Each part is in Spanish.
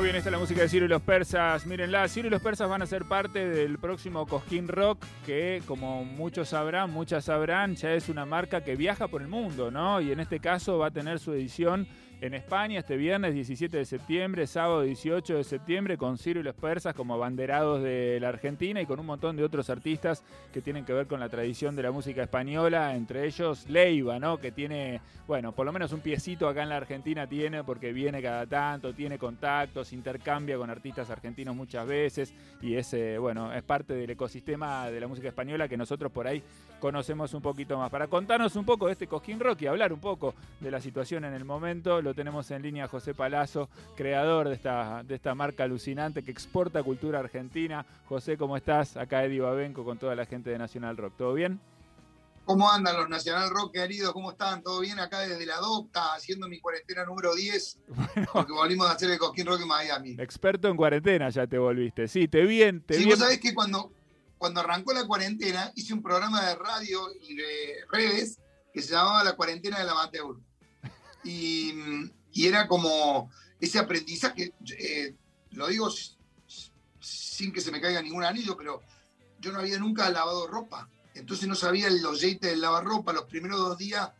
Muy bien, esta es la música de Ciro y los Persas. Mírenla, Ciro y los Persas van a ser parte del próximo Cosquín Rock, que como muchos sabrán, muchas sabrán, ya es una marca que viaja por el mundo, ¿no? Y en este caso va a tener su edición en España este viernes 17 de septiembre, sábado 18 de septiembre, con Ciro y los Persas como abanderados de la Argentina y con un montón de otros artistas que tienen que ver con la tradición de la música española, entre ellos Leiva, ¿no? Que tiene, bueno, por lo menos un piecito acá en la Argentina tiene, porque viene cada tanto, tiene contactos, intercambia con artistas argentinos muchas veces y es, eh, bueno, es parte del ecosistema de la música española que nosotros por ahí conocemos un poquito más. Para contarnos un poco de este Cosquín Rock y hablar un poco de la situación en el momento, tenemos en línea a José Palazzo, creador de esta, de esta marca alucinante que exporta cultura argentina. José, ¿cómo estás? Acá Eddie Babenco con toda la gente de Nacional Rock. ¿Todo bien? ¿Cómo andan los Nacional Rock queridos? ¿Cómo están? ¿Todo bien? Acá desde la Docta, haciendo mi cuarentena número 10, porque volvimos a hacer el Cosquín Rock en Miami. Experto en cuarentena ya te volviste. Sí, te vi Te sí, vos sabés que cuando, cuando arrancó la cuarentena, hice un programa de radio y de redes que se llamaba La Cuarentena de la Amateur. Y, y era como ese aprendizaje, eh, lo digo sin que se me caiga ningún anillo, pero yo no había nunca lavado ropa, entonces no sabía el aceite del lavarropa, los primeros dos días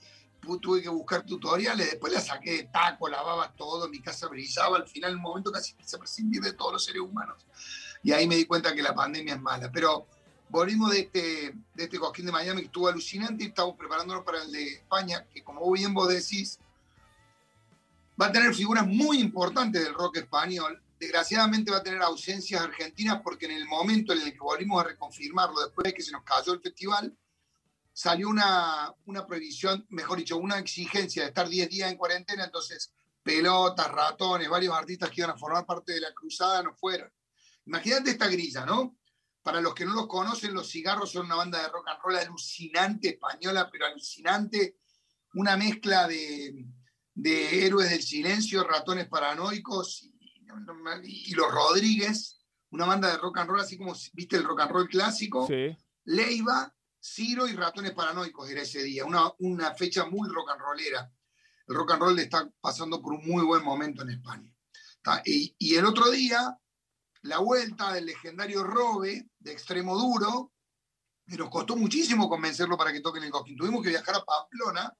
tuve que buscar tutoriales, después la saqué de taco, lavaba todo, mi casa brillaba, al final en un momento casi se prescindir de todos los seres humanos. Y ahí me di cuenta que la pandemia es mala. Pero volvimos de este, de este cosquín de Miami que estuvo alucinante y estamos preparándonos para el de España, que como bien vos decís, va a tener figuras muy importantes del rock español. Desgraciadamente va a tener ausencias argentinas porque en el momento en el que volvimos a reconfirmarlo, después de que se nos cayó el festival, salió una, una prohibición, mejor dicho, una exigencia de estar 10 días en cuarentena, entonces pelotas, ratones, varios artistas que iban a formar parte de la cruzada no fueron. Imagínate esta grilla, ¿no? Para los que no los conocen, Los Cigarros son una banda de rock and roll alucinante española, pero alucinante, una mezcla de, de Héroes del Silencio, Ratones Paranoicos y, Los Rodríguez, una banda de rock and roll, así como viste el rock and roll clásico. Leiva, Ciro y Ratones Paranoicos era ese día, una, una fecha muy rock and rollera. El rock and roll está pasando por un muy buen momento en España. Y, y, el otro día, la vuelta del legendario Robe de Extremo Duro, que nos costó muchísimo convencerlo para que toquen el Cosquín. Tuvimos que viajar a Pamplona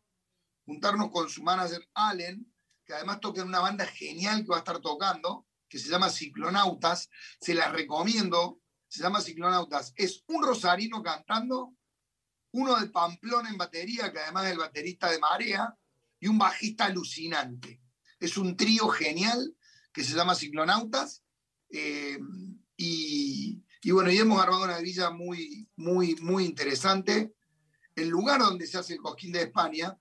juntarnos con su manager Allen, que además toca en una banda genial que va a estar tocando, que se llama Ciclonautas. Se la recomiendo, se llama Ciclonautas. Es un rosarino cantando, uno de Pamplona en batería, que además es el baterista de Marea, y un bajista alucinante. Es un trío genial que se llama Ciclonautas. Eh, y, y, bueno, y hemos armado una villa muy, muy, muy interesante. El lugar donde se hace el Cosquín de España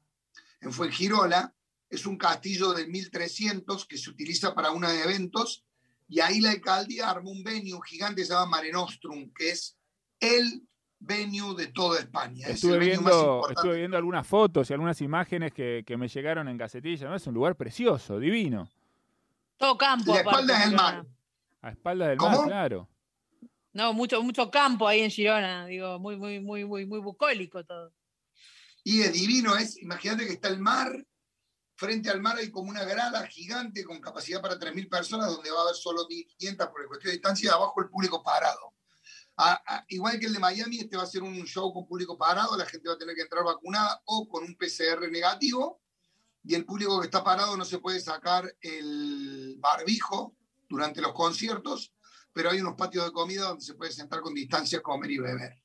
en Fuengirola, es un castillo del 1300 que se utiliza para uno de eventos, y ahí la alcaldía armó un venue gigante que se llama Mare Nostrum, que es el venue de toda España. Estuve, viendo, estuve viendo algunas fotos y algunas imágenes que, me llegaron en Gacetilla, ¿no? Es un lugar precioso, divino. Todo campo. Y a espaldas del mar. A espaldas del mar, claro. No, mucho, mucho campo ahí en Girona, digo, muy, muy, muy, muy, muy bucólico todo. Y es divino, es, imagínate que está el mar, frente al mar hay como una grada gigante con capacidad para 3.000 personas, donde va a haber solo 1.500 por cuestión de distancia, y abajo el público parado. igual que el de Miami, este va a ser un show con público parado, la gente va a tener que entrar vacunada o con un PCR negativo, y el público que está parado no se puede sacar el barbijo durante los conciertos, pero hay unos patios de comida donde se puede sentar con distancia, comer y beber.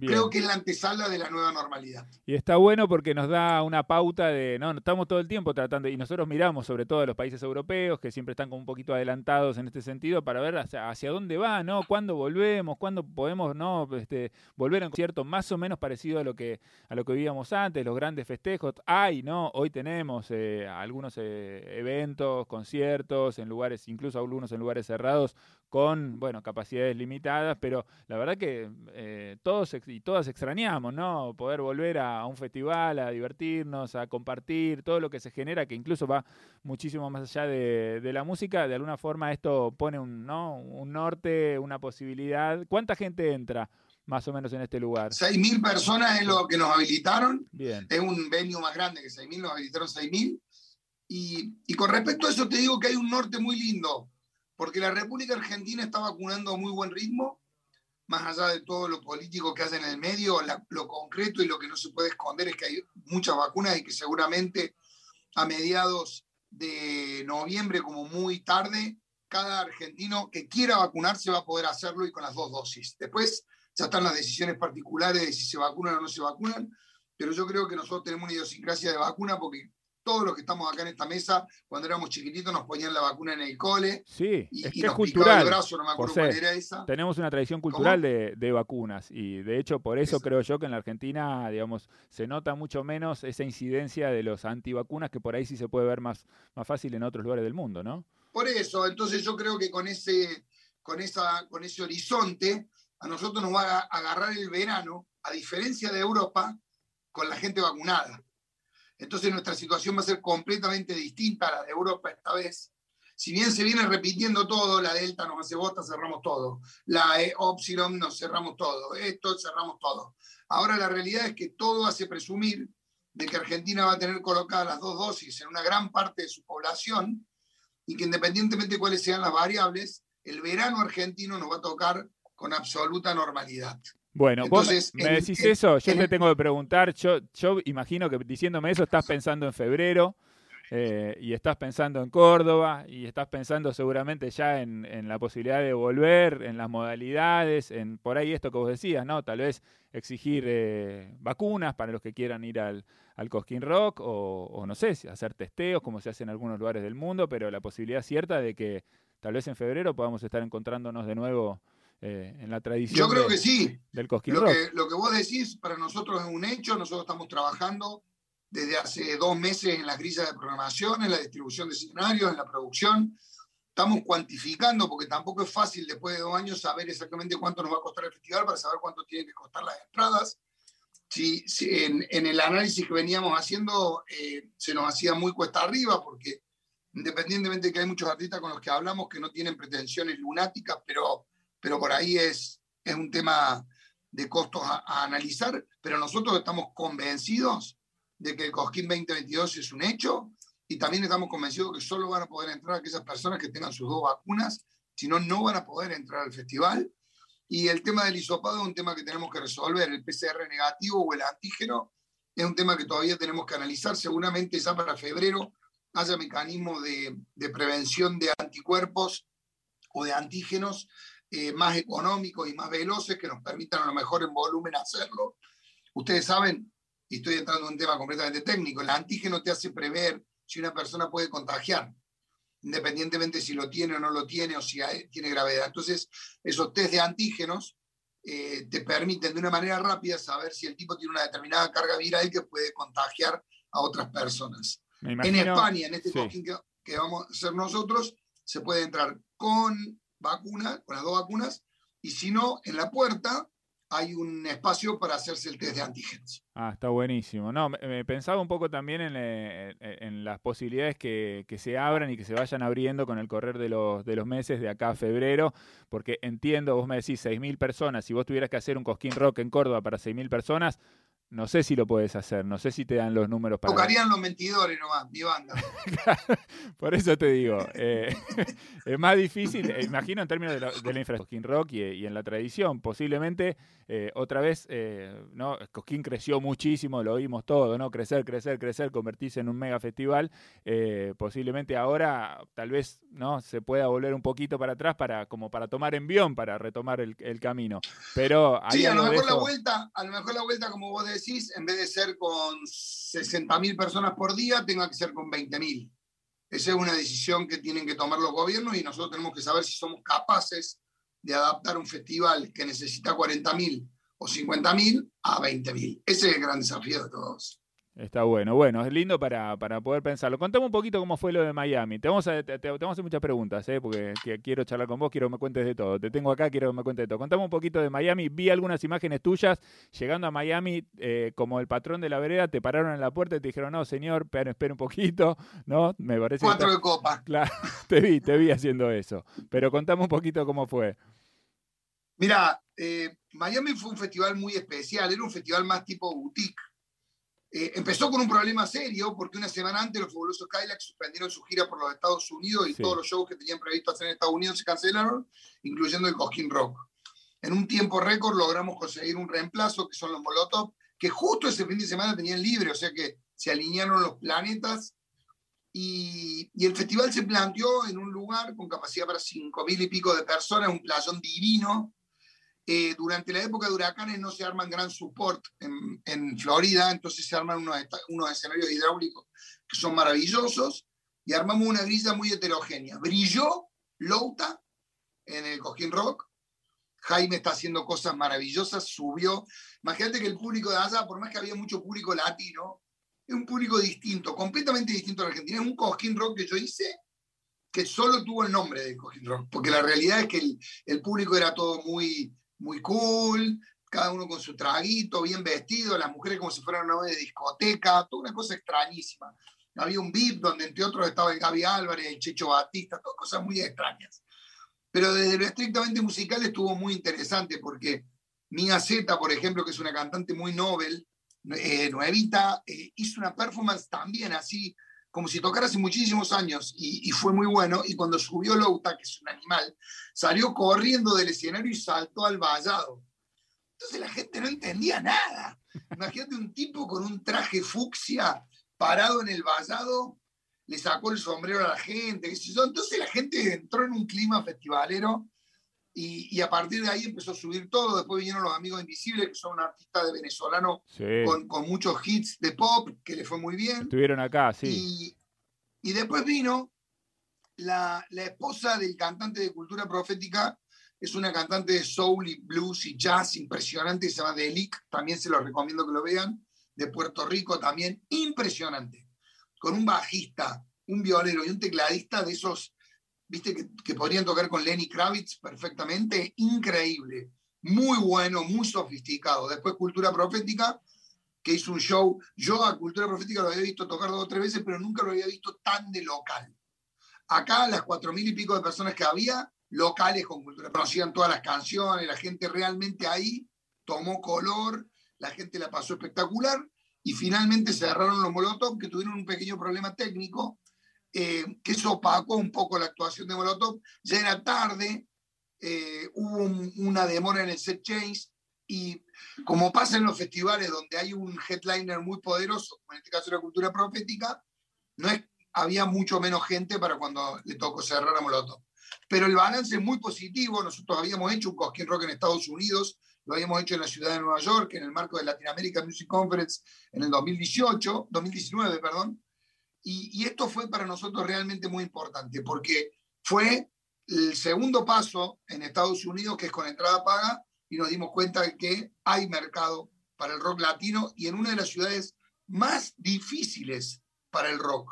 Creo que es la antesala de la nueva normalidad. Y está bueno porque nos da una pauta de, no, estamos todo el tiempo tratando, y nosotros miramos sobre todo a los países europeos, que siempre están como un poquito adelantados en este sentido, para ver hacia, dónde va, ¿no? ¿Cuándo volvemos? ¿Cuándo podemos, no, este, volver a un concierto más o menos parecido a lo que, a lo que vivíamos antes, los grandes festejos? Hay, ¿no? Hoy tenemos eh, algunos eh, eventos, conciertos, en lugares, incluso algunos en lugares cerrados, con, bueno, capacidades limitadas, pero la verdad que eh, todos y todas extrañamos, ¿no? Poder volver a, un festival, a divertirnos, a compartir, todo lo que se genera, que incluso va muchísimo más allá de, la música, de alguna forma esto pone un, ¿no? un norte, una posibilidad. ¿Cuánta gente entra? más o menos en este lugar. 6.000 personas es lo que nos habilitaron. Bien. Es un venue más grande que 6.000, nos habilitaron 6.000. Y, y con respecto a eso te digo que hay un norte muy lindo porque la República Argentina está vacunando a muy buen ritmo, más allá de todo lo político que hacen en el medio, lo concreto y lo que no se puede esconder es que hay muchas vacunas y que seguramente a mediados de noviembre, como muy tarde, cada argentino que quiera vacunarse va a poder hacerlo y con las dos dosis. Después ya están las decisiones particulares de si se vacunan o no se vacunan, pero yo creo que nosotros tenemos una idiosincrasia de vacuna porque todos los que estamos acá en esta mesa, cuando éramos chiquititos, nos ponían la vacuna en el cole. Sí, y, es que es cultural. El brazo, no me acuerdo cuál era esa. Tenemos una tradición cultural de, vacunas y de hecho por eso, creo yo que en la Argentina, digamos, se nota mucho menos esa incidencia de los antivacunas que por ahí sí se puede ver más, más fácil en otros lugares del mundo, ¿no? Por eso, entonces yo creo que con ese, con esa, con ese horizonte a nosotros nos va a agarrar el verano, a diferencia de Europa, con la gente vacunada. Entonces nuestra situación va a ser completamente distinta a la de Europa esta vez. Si bien se viene repitiendo todo, la Delta nos hace bosta, cerramos todo. La Opsilon nos cerramos todo. Esto cerramos todo. Ahora la realidad es que todo hace presumir de que Argentina va a tener colocadas las dos dosis en una gran parte de su población y que independientemente de cuáles sean las variables, el verano argentino nos va a tocar con absoluta normalidad. Bueno, vos me decís eso, yo te tengo que preguntar, yo, yo imagino que diciéndome eso estás pensando en febrero eh, y estás pensando en Córdoba y estás pensando seguramente ya en, la posibilidad de volver, en las modalidades, en por ahí esto que vos decías, ¿no? Tal vez exigir eh, vacunas para los que quieran ir al, al Cosquín Rock o, o, no sé, hacer testeos como se hace en algunos lugares del mundo, pero la posibilidad cierta de que tal vez en febrero podamos estar encontrándonos de nuevo eh, en la tradición. Yo creo que sí. Del Cosquín lo Que, lo que vos decís para nosotros es un hecho. Nosotros estamos trabajando desde hace dos meses en la grilla de programación, en la distribución de escenarios, en la producción. Estamos cuantificando, porque tampoco es fácil después de dos años saber exactamente cuánto nos va a costar el festival para saber cuánto tienen que costar las entradas. Si, en, en, el análisis que veníamos haciendo eh, se nos hacía muy cuesta arriba, porque independientemente de que hay muchos artistas con los que hablamos que no tienen pretensiones lunáticas, pero pero por ahí es, es un tema de costos a, analizar, pero nosotros estamos convencidos de que el Cosquín 2022 es un hecho y también estamos convencidos que solo van a poder entrar aquellas personas que tengan sus dos vacunas, si no, no van a poder entrar al festival. Y el tema del hisopado es un tema que tenemos que resolver. El PCR negativo o el antígeno es un tema que todavía tenemos que analizar. Seguramente ya para febrero haya mecanismos de, de prevención de anticuerpos o de antígenos eh, más económicos y más veloces que nos permitan a lo mejor en volumen hacerlo. Ustedes saben, y estoy entrando en un tema completamente técnico, el antígeno te hace prever si una persona puede contagiar, independientemente si lo tiene o no lo tiene o si tiene gravedad. Entonces, esos test de antígenos eh, te permiten de una manera rápida saber si el tipo tiene una determinada carga viral que puede contagiar a otras personas. En España, en este que, que vamos a hacer nosotros, se puede entrar con vacuna, con las dos vacunas, y si no, en la puerta hay un espacio para hacerse el test de antígenos. Ah, está buenísimo. No, pensaba un poco también en, eh, en las posibilidades que, que, se abran y que se vayan abriendo con el correr de los, de los meses de acá a febrero, porque entiendo, vos me decís 6.000 personas, si vos tuvieras que hacer un Cosquín Rock en Córdoba para 6.000 personas, no sé si lo puedes hacer, no sé si te dan los números para. Tocarían los mentidores nomás, mi banda. Por eso te digo, eh, es más difícil, eh, imagino en términos de la, de la infraestructura rock y, en la tradición, posiblemente eh, otra vez, ¿no? Cosquín creció muchísimo, lo oímos todo, ¿no? Crecer, crecer, crecer, convertirse en un mega festival. posiblemente ahora tal vez no se pueda volver un poquito para atrás para como para tomar envión, para retomar el, camino. Pero sí, a lo mejor la vuelta, a lo mejor la vuelta, como vos decís, en vez de ser con 60.000 personas por día, tenga que ser con 20.000. Esa es una decisión que tienen que tomar los gobiernos y nosotros tenemos que saber si somos capaces de adaptar un festival que necesita 40.000 o 50.000 a 20.000. Ese es el gran desafío de todos. Está bueno, bueno, es lindo para, para, poder pensarlo. Contame un poquito cómo fue lo de Miami. Te vamos a, te, vamos a hacer muchas preguntas, ¿eh? porque quiero charlar con vos, quiero que me cuentes de todo. Te tengo acá, quiero que me cuentes de todo. Contame un poquito de Miami. Vi algunas imágenes tuyas llegando a Miami eh, como el patrón de la vereda. Te pararon en la puerta y te dijeron, no, señor, espera, un poquito. ¿No? Me parece Cuatro de copa. Claro, te vi, te vi haciendo eso. Pero contame un poquito cómo fue. Mira, eh, Miami fue un festival muy especial. Era un festival más tipo boutique Eh, empezó con un problema serio porque una semana antes los fabulosos Cadillacs suspendieron su gira por los Estados Unidos y todos los shows que tenían previsto hacer en Estados Unidos se cancelaron, incluyendo el Cosquín Rock. En un tiempo récord logramos conseguir un reemplazo, que son los Molotov, que justo ese fin de semana tenían libre, o sea que se alinearon los planetas. Y, y el festival se planteó en un lugar con capacidad para cinco mil y pico de personas, un playón divino, eh, durante la época de huracanes no se arman gran support en, Florida, entonces se arman unos, unos, escenarios hidráulicos que son maravillosos y armamos una grilla muy heterogénea. Brilló Louta en el Coquín Rock. Jaime está haciendo cosas maravillosas, subió. Imagínate que el público de allá, por más que había mucho público latino, es un público distinto, completamente distinto a la Argentina. Es un Coquín Rock que yo hice que solo tuvo el nombre de Coquín Rock, porque la realidad es que el, el público era todo muy muy cool, cada uno con su traguito, bien vestido, las mujeres como si fueran una de discoteca, toda una cosa extrañísima. Había un VIP donde entre otros estaba el Gaby Álvarez, el Checho Batista, todas cosas muy extrañas. Pero desde lo estrictamente musical estuvo muy interesante porque Mia Z, por ejemplo, que es una cantante muy novel, eh, nuevita, eh, hizo una performance también así, como si tocara hace muchísimos años y, y, fue muy bueno. Y cuando subió Louta, que es un animal, salió corriendo del escenario y saltó al vallado. Entonces la gente no entendía nada. Imagínate un tipo con un traje fucsia parado en el vallado, le sacó el sombrero a la gente. Entonces la gente entró en un clima festivalero y, y, a partir de ahí empezó a subir todo. Después vinieron los Amigos Invisibles, que son un artista de venezolano Sí. con, con muchos hits de pop, que le fue muy bien. Estuvieron acá, sí. Y, y después vino la, la esposa del cantante de cultura profética, es una cantante de soul y blues y jazz impresionante, se llama Delic, también se los recomiendo que lo vean, de Puerto Rico también, impresionante, con un bajista, un violero y un tecladista de esos, viste, que, que podrían tocar con Lenny Kravitz perfectamente, increíble, muy bueno, muy sofisticado. Después Cultura Profética, que hizo un show, yo a Cultura Profética lo había visto tocar dos o tres veces, pero nunca lo había visto tan de local. Acá las cuatro mil y pico de personas que había, locales con cultura, conocían todas las canciones, la gente realmente ahí tomó color, la gente la pasó espectacular y finalmente se agarraron los Molotov que tuvieron un pequeño problema técnico eh, que eso opacó un poco la actuación de Molotov. Ya era tarde, eh, hubo un, una demora en el set change y como pasa en los festivales donde hay un headliner muy poderoso, como en este caso la cultura profética, no es, había mucho menos gente para cuando le tocó cerrar a Molotov. Pero el balance es muy positivo. Nosotros habíamos hecho un Cosquín Rock en Estados Unidos, lo habíamos hecho en la ciudad de Nueva York, en el marco de Latin American Music Conference en el 2018, 2019, perdón. Y, esto fue para nosotros realmente muy importante, porque fue el segundo paso en Estados Unidos, que es con entrada paga, y nos dimos cuenta de que hay mercado para el rock latino y en una de las ciudades más difíciles para el rock.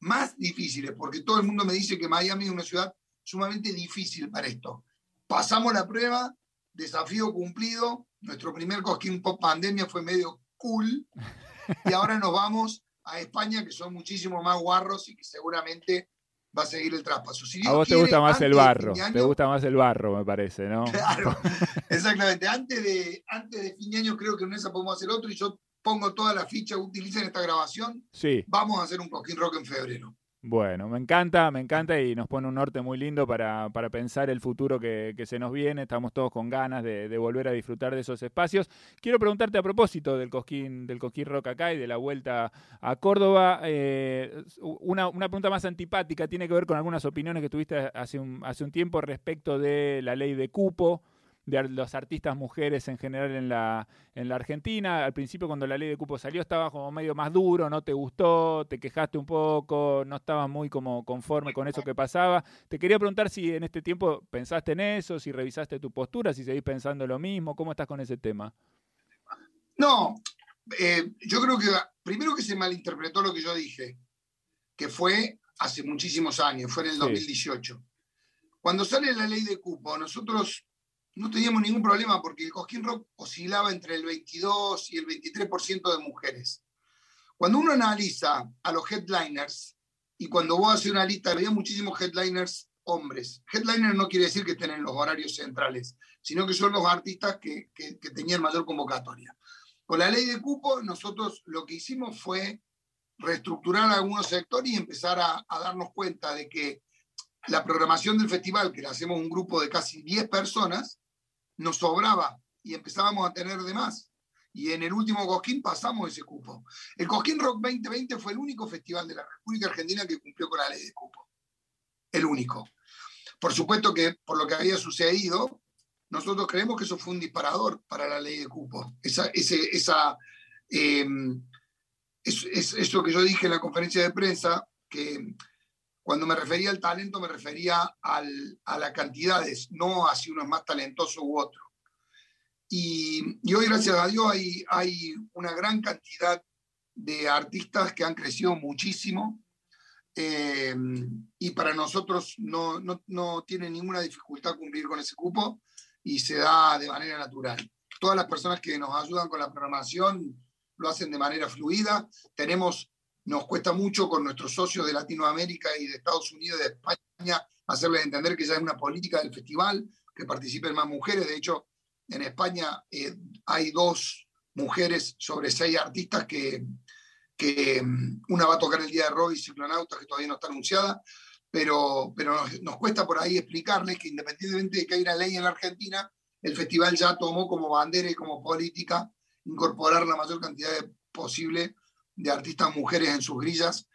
Más difíciles, porque todo el mundo me dice que Miami es una ciudad sumamente difícil para esto. Pasamos la prueba, desafío cumplido, nuestro primer Cosquín Pop Pandemia fue medio cool, y ahora nos vamos a España, que son muchísimo más guarros y que seguramente va a seguir el traspaso. Si a vos te gusta más el barro, te gusta más el barro, me parece, ¿no? Claro, exactamente. Antes de, antes de fin de año creo que en esa podemos hacer otro y yo pongo toda la ficha, utilicen esta grabación. Sí, Vamos a hacer un Cosquín Rock en febrero. Bueno, me encanta, me encanta y nos pone un norte muy lindo para, para pensar el futuro que, que se nos viene. Estamos todos con ganas de, de volver a disfrutar de esos espacios. Quiero preguntarte a propósito del Cosquín, del Cosquín Rock acá y de la vuelta a Córdoba, eh, una, una pregunta más antipática, tiene que ver con algunas opiniones que tuviste hace un, hace un tiempo respecto de la ley de cupo. De los artistas mujeres en general en la, en la Argentina. Al principio cuando la ley de cupo salió estaba como medio más duro, no te gustó, te quejaste un poco, no estabas muy como conforme con eso que pasaba. Te quería preguntar si en este tiempo pensaste en eso, si revisaste tu postura, si seguís pensando lo mismo, ¿cómo estás con ese tema? No, eh, yo creo que primero que se malinterpretó lo que yo dije, que fue hace muchísimos años, fue en el Sí. 2018. Cuando sale la ley de cupo, nosotros no teníamos ningún problema porque el Cosquín Rock oscilaba entre el 22 y el 23% de mujeres. Cuando uno analiza a los headliners, y cuando vos haces una lista, había muchísimos headliners hombres. Headliner no quiere decir que estén en los horarios centrales, sino que son los artistas que, que- tenían mayor convocatoria. Con la ley de cupo, nosotros lo que hicimos fue reestructurar algunos sectores y empezar a, a darnos cuenta de que la programación del festival, que le hacemos un grupo de casi 10 personas, nos sobraba y empezábamos a tener de más. Y en el último Cosquín pasamos ese cupo. El Cosquín Rock 2020 fue el único festival de la República Argentina que cumplió con la ley de cupo. El único. Por supuesto que por lo que había sucedido, nosotros creemos que eso fue un disparador para la ley de cupo. Esa, ese, esa, eh, es, es, eso que yo dije en la conferencia de prensa, que cuando me refería al talento me refería al, a las cantidades, no a si uno es más talentoso u otro. Y, y hoy, gracias a Dios, hay, hay una gran cantidad de artistas que han crecido muchísimo eh, y para nosotros no, no, no, tiene ninguna dificultad cumplir con ese cupo y se da de manera natural. Todas las personas que nos ayudan con la programación lo hacen de manera fluida. Tenemos, nos cuesta mucho con nuestros socios de Latinoamérica y de Estados Unidos y de España hacerles entender que ya es una política del festival, que participen más mujeres. De hecho, en España eh, hay dos mujeres sobre seis artistas que, um, una va a tocar el día de rock y Ciclonautas, que todavía no está anunciada, pero, nos, cuesta por ahí explicarles que independientemente de que hay una ley en la Argentina, el festival ya tomó como bandera y como política incorporar la mayor cantidad de, posible de artistas mujeres en sus grillas,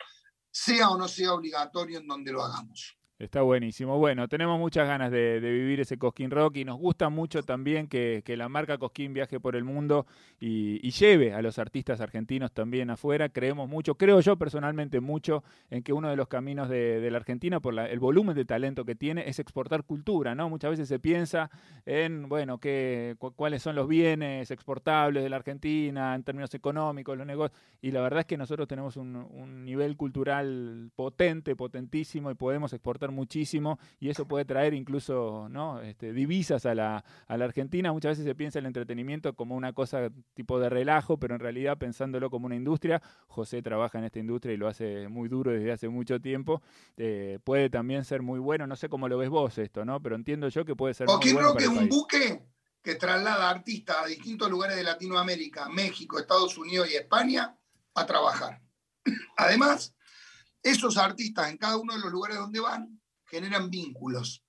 sea o no sea obligatorio en donde lo hagamos. Está buenísimo. Bueno, tenemos muchas ganas de, vivir ese Cosquín Rock y nos gusta mucho también que, que la marca Cosquín viaje por el mundo y, lleve a los artistas argentinos también afuera. Creemos mucho, creo yo personalmente mucho, en que uno de los caminos de, la Argentina, por el volumen de talento que tiene, es exportar cultura, ¿no? Muchas veces se piensa en, bueno, cu cuáles son los bienes exportables de la Argentina en términos económicos, los negocios, y la verdad es que nosotros tenemos un, un nivel cultural potente, potentísimo y podemos exportar muchísimo y eso puede traer incluso ¿no? este, divisas a la, a la, Argentina. Muchas veces se piensa el entretenimiento como una cosa tipo de relajo, pero en realidad pensándolo como una industria, José trabaja en esta industria y lo hace muy duro desde hace mucho tiempo, eh, puede también ser muy bueno. No sé cómo lo ves vos esto, ¿no? Pero entiendo yo que puede ser Joaquín muy bueno. Roque es un buque que traslada artistas a distintos lugares de Latinoamérica, México, Estados Unidos y España a trabajar. Además, esos artistas en cada uno de los lugares donde van generan vínculos,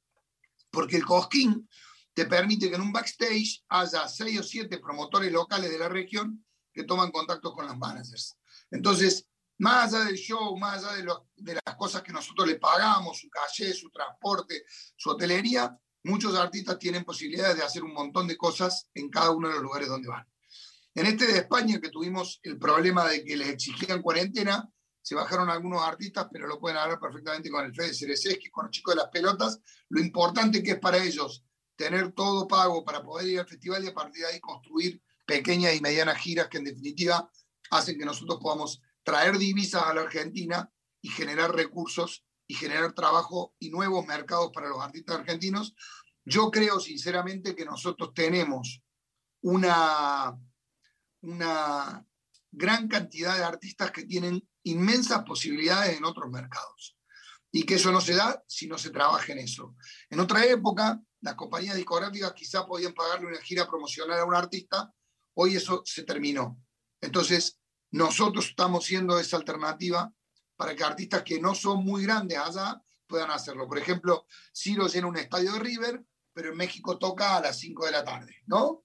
porque el Cosquín te permite que en un backstage haya seis o siete promotores locales de la región que toman contacto con las managers. Entonces, más allá del show, más allá de, lo, de las cosas que nosotros le pagamos, su calle, su transporte, su hotelería, muchos artistas tienen posibilidades de hacer un montón de cosas en cada uno de los lugares donde van. En este de España, que tuvimos el problema de que les exigían cuarentena, se bajaron algunos artistas, pero lo pueden hablar perfectamente con el Fede Cerezeski, con los chicos de las pelotas, lo importante que es para ellos tener todo pago para poder ir al festival y a partir de ahí construir pequeñas y medianas giras que en definitiva hacen que nosotros podamos traer divisas a la Argentina y generar recursos y generar trabajo y nuevos mercados para los artistas argentinos. Yo creo sinceramente que nosotros tenemos una, una gran cantidad de artistas que tienen inmensas posibilidades en otros mercados. Y que eso no se da si no se trabaja en eso. En otra época, las compañías discográficas quizá podían pagarle una gira promocional a un artista, hoy eso se terminó. Entonces, nosotros estamos siendo esa alternativa para que artistas que no son muy grandes allá puedan hacerlo. Por ejemplo, Ciro llena un estadio de River, pero en México toca a las 5 de la tarde, ¿no?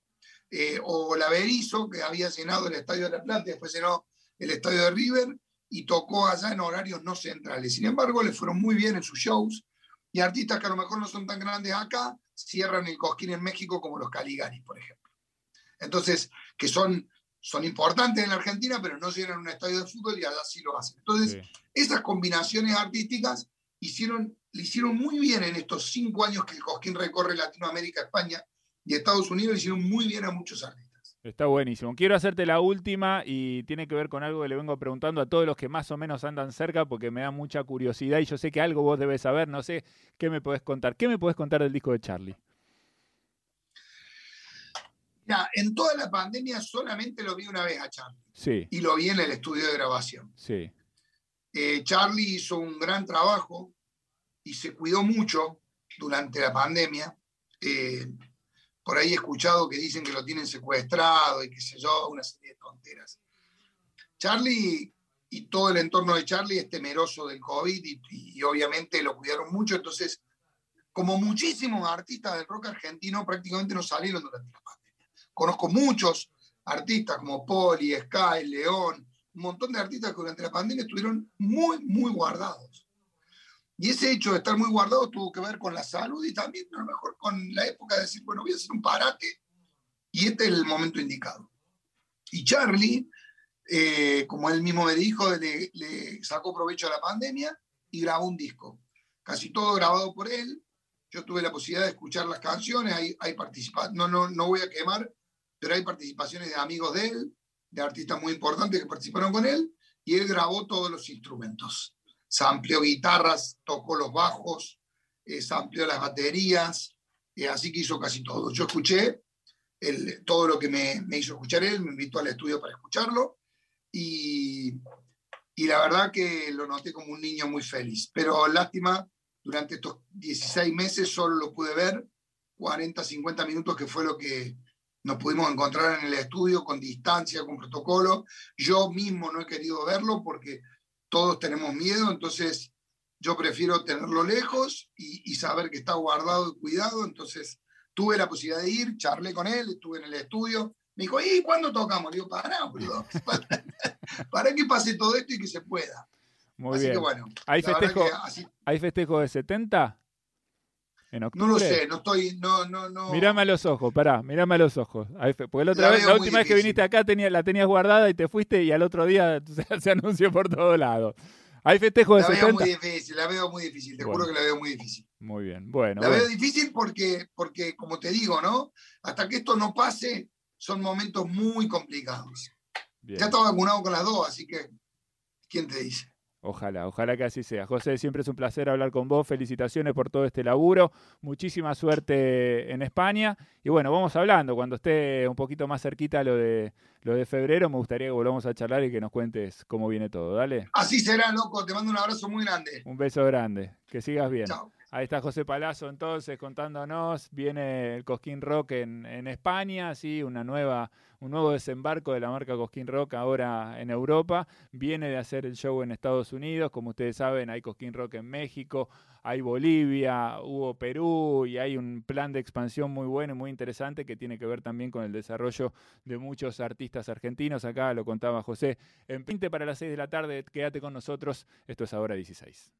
Eh, o la Berizo, que había llenado el estadio de La Plata, después llenó el estadio de River, y tocó allá en horarios no centrales. Sin embargo, le fueron muy bien en sus shows y artistas que a lo mejor no son tan grandes acá cierran el Cosquín en México como los Caligaris, por ejemplo. Entonces, que son, son importantes en la Argentina, pero no cierran un estadio de fútbol y allá sí lo hacen. Entonces, sí. esas combinaciones artísticas hicieron, le hicieron muy bien en estos cinco años que el Cosquín recorre Latinoamérica, España y Estados Unidos, le hicieron muy bien a muchos artistas. Está buenísimo. Quiero hacerte la última y tiene que ver con algo que le vengo preguntando a todos los que más o menos andan cerca porque me da mucha curiosidad y yo sé que algo vos debes saber, no sé qué me podés contar. ¿Qué me podés contar del disco de Charlie? Ya, en toda la pandemia solamente lo vi una vez a Charlie. Sí. Y lo vi en el estudio de grabación. Sí. Eh, Charlie hizo un gran trabajo y se cuidó mucho durante la pandemia. Eh, por ahí he escuchado que dicen que lo tienen secuestrado y qué sé yo, una serie de tonteras. Charlie y todo el entorno de Charlie es temeroso del COVID y, y obviamente lo cuidaron mucho, entonces como muchísimos artistas del rock argentino prácticamente no salieron durante la pandemia. Conozco muchos artistas como Poli, Sky, León, un montón de artistas que durante la pandemia estuvieron muy, muy guardados. Y ese hecho de estar muy guardado tuvo que ver con la salud y también a lo mejor con la época de decir, bueno, voy a hacer un parate y este es el momento indicado. Y Charlie, eh, como él mismo me dijo, le, le sacó provecho a la pandemia y grabó un disco. Casi todo grabado por él, yo tuve la posibilidad de escuchar las canciones, hay, hay no, no, no voy a quemar, pero hay participaciones de amigos de él, de artistas muy importantes que participaron con él, y él grabó todos los instrumentos. Se amplió guitarras, tocó los bajos, eh, amplió las baterías, eh, así que hizo casi todo. Yo escuché todo lo que me, me, hizo escuchar él, me invitó al estudio para escucharlo, y, y la verdad que lo noté como un niño muy feliz. Pero lástima durante estos 16 meses solo lo pude ver 40, 50 minutos, que fue lo que nos pudimos encontrar en el estudio con distancia, con protocolo. Yo mismo no he querido verlo porque todos tenemos miedo, entonces yo prefiero tenerlo lejos y, saber que está guardado y cuidado. Entonces tuve la posibilidad de ir, charlé con él, estuve en el estudio. Me dijo, ¿y cuándo tocamos? Le digo, para, para, para que pase todo esto y que se pueda. Muy bien. ¿Hay festejo, ¿Hay festejo de 70? ¿En octubre? No lo sé, no estoy. No, no, no. Mirame a los ojos, pará, mirame a los ojos. Porque la, otra vez, la última vez que viniste acá tenía, la tenías guardada y te fuiste y al otro día se, anunció por todos lados. ¿Hay festejo de la 70? La veo muy difícil, la veo muy difícil, te juro que la veo muy difícil. Muy bien, bueno. La veo difícil porque, porque, como te digo, ¿no? Hasta que esto no pase, son momentos muy complicados. Ya estaba vacunado con las dos, así que, ¿quién te dice? Ojalá, ojalá que así sea. José, siempre es un placer hablar con vos. Felicitaciones por todo este laburo. Muchísima suerte en España. Y bueno, vamos hablando. Cuando esté un poquito más cerquita lo de, lo de febrero, me gustaría que volvamos a charlar y que nos cuentes cómo viene todo. Dale. Así será, loco. Te mando un abrazo muy grande. Un beso grande. Que sigas bien. Chao. Ahí está José Palazzo entonces contándonos, viene el Cosquín Rock en, en, España, sí, una nueva, un nuevo desembarco de la marca Cosquín Rock ahora en Europa, viene de hacer el show en Estados Unidos, como ustedes saben hay Cosquín Rock en México, hay Bolivia, hubo Perú y hay un plan de expansión muy bueno y muy interesante que tiene que ver también con el desarrollo de muchos artistas argentinos, acá lo contaba José, en Pinte para las 6 de la tarde, quédate con nosotros, esto es ahora 16.